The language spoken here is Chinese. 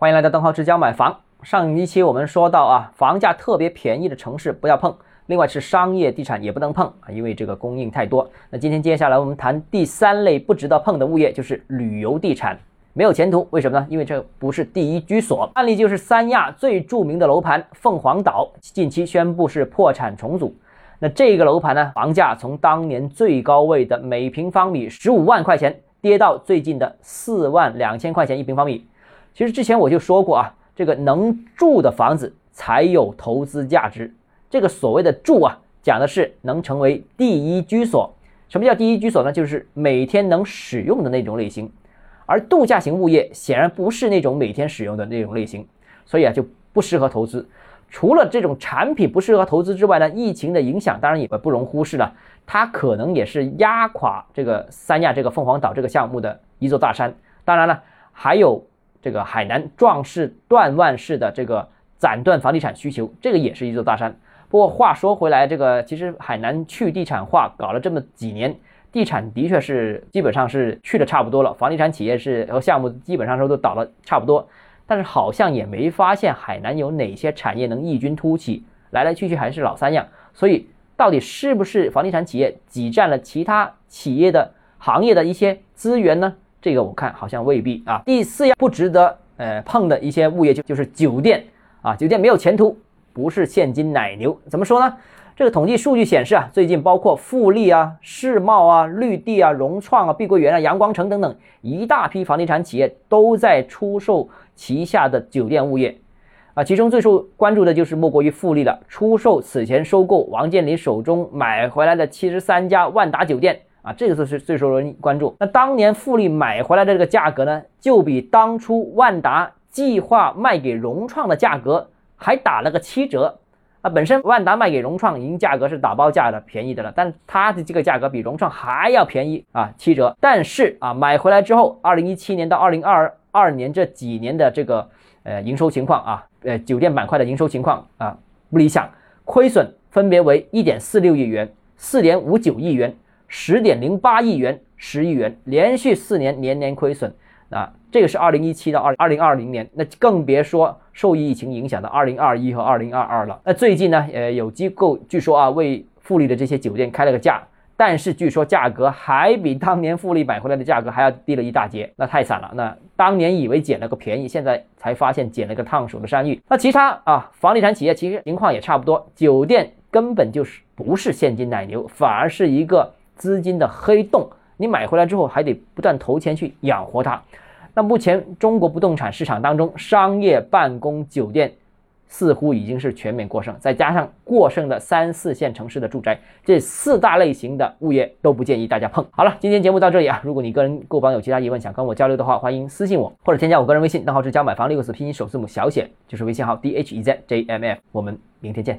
欢迎来到邓浩之家买房。上一期我们说到啊，房价特别便宜的城市不要碰，另外是商业地产也不能碰啊，因为这个供应太多。那今天接下来我们谈第三类不值得碰的物业，就是旅游地产，没有前途。为什么呢？因为这不是第一居所。案例就是三亚最著名的楼盘凤凰岛，近期宣布是破产重组。那这个楼盘呢，房价从当年最高位的每平方米十五万块钱，跌到最近的四万两千块钱一平方米。其实之前我就说过啊，这个能住的房子才有投资价值。这个所谓的住啊，讲的是能成为第一居所。什么叫第一居所呢？就是每天能使用的那种类型。而度假型物业显然不是那种每天使用的那种类型，所以啊就不适合投资。除了这种产品不适合投资之外呢，疫情的影响当然也不容忽视了。它可能也是压垮这个三亚这个凤凰岛这个项目的一座大山。当然了，还有。这个海南壮士断腕式的这个斩断房地产需求，这个也是一座大山。不过话说回来，这个其实海南去地产化搞了这么几年，地产的确是基本上是去的差不多了，房地产企业是和项目基本上说都倒了差不多。但是好像也没发现海南有哪些产业能异军突起，来来去去还是老三样。所以到底是不是房地产企业挤占了其他企业的行业的一些资源呢？这个我看好像未必啊。第四样不值得呃碰的一些物业就就是酒店啊，酒店没有前途，不是现金奶牛。怎么说呢？这个统计数据显示啊，最近包括富力啊、世茂啊、绿地啊、融创啊、碧桂园啊、阳光城等等一大批房地产企业都在出售旗下的酒店物业啊。其中最受关注的就是莫过于富力了，出售此前收购王健林手中买回来的七十三家万达酒店。啊，这个就是最受人关注。那当年富力买回来的这个价格呢，就比当初万达计划卖给融创的价格还打了个七折。啊，本身万达卖给融创已经价格是打包价的便宜的了，但它的这个价格比融创还要便宜啊，七折。但是啊，买回来之后，二零一七年到二零二二年这几年的这个呃营收情况啊，呃酒店板块的营收情况啊不理想，亏损分别为一点四六亿元、四点五九亿元。十点零八亿元，十亿元，连续四年年年亏损啊！这个是二零一七到二二零二零年，那更别说受疫情影响的二零二一和二零二二了。那最近呢，呃，有机构据说啊，为富力的这些酒店开了个价，但是据说价格还比当年富力买回来的价格还要低了一大截，那太惨了。那当年以为捡了个便宜，现在才发现捡了个烫手的山芋。那其他啊，房地产企业其实情况也差不多，酒店根本就是不是现金奶牛，反而是一个。资金的黑洞，你买回来之后还得不断投钱去养活它。那目前中国不动产市场当中，商业、办公、酒店似乎已经是全面过剩，再加上过剩的三四线城市的住宅，这四大类型的物业都不建议大家碰。好了，今天节目到这里啊。如果你个人购房有其他疑问想跟我交流的话，欢迎私信我或者添加我个人微信，账号是加买房六个字拼音首字母小写，就是微信号 d h e z j m f。我们明天见。